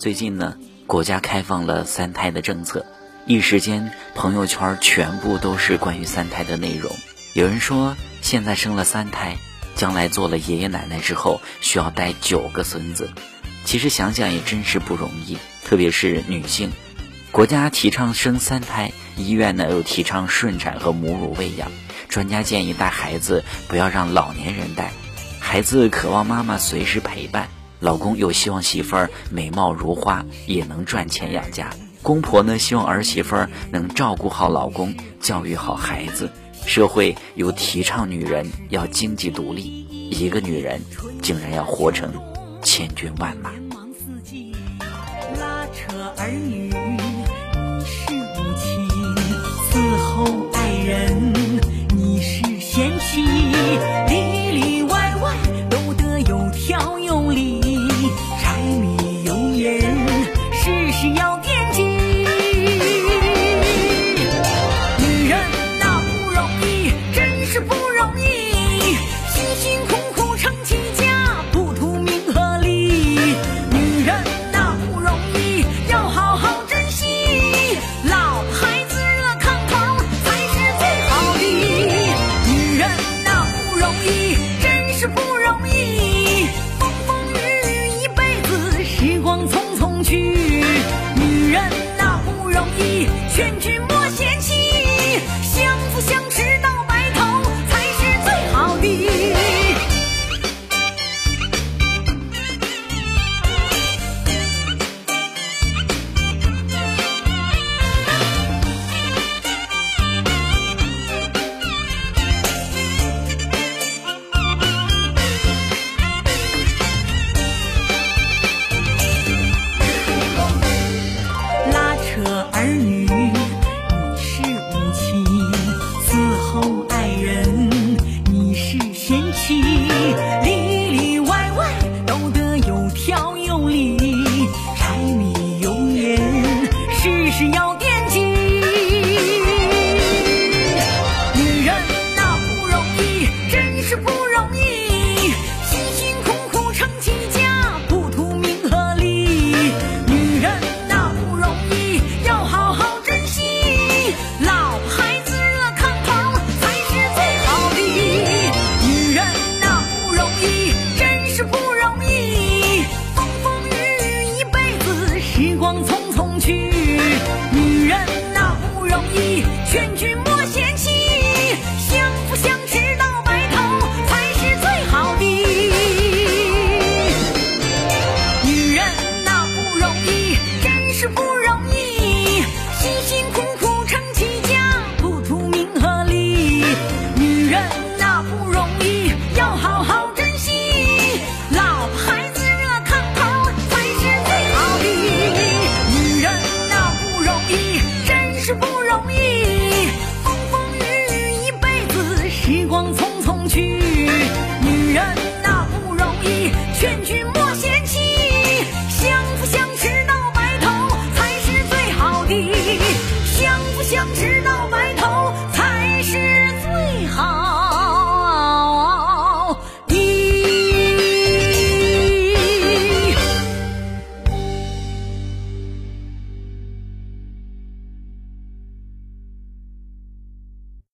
最近呢，国家开放了三胎的政策，一时间朋友圈全部都是关于三胎的内容。有人说，现在生了三胎，将来做了爷爷奶奶之后，需要带九个孙子。其实想想也真是不容易，特别是女性。国家提倡生三胎，医院呢又提倡顺产和母乳喂养。专家建议带孩子不要让老年人带，孩子渴望妈妈随时陪伴，老公又希望媳妇儿美貌如花，也能赚钱养家。公婆呢希望儿媳妇儿能照顾好老公，教育好孩子。社会又提倡女人要经济独立，一个女人竟然要活成千军万马。拉扯儿女，需要。千军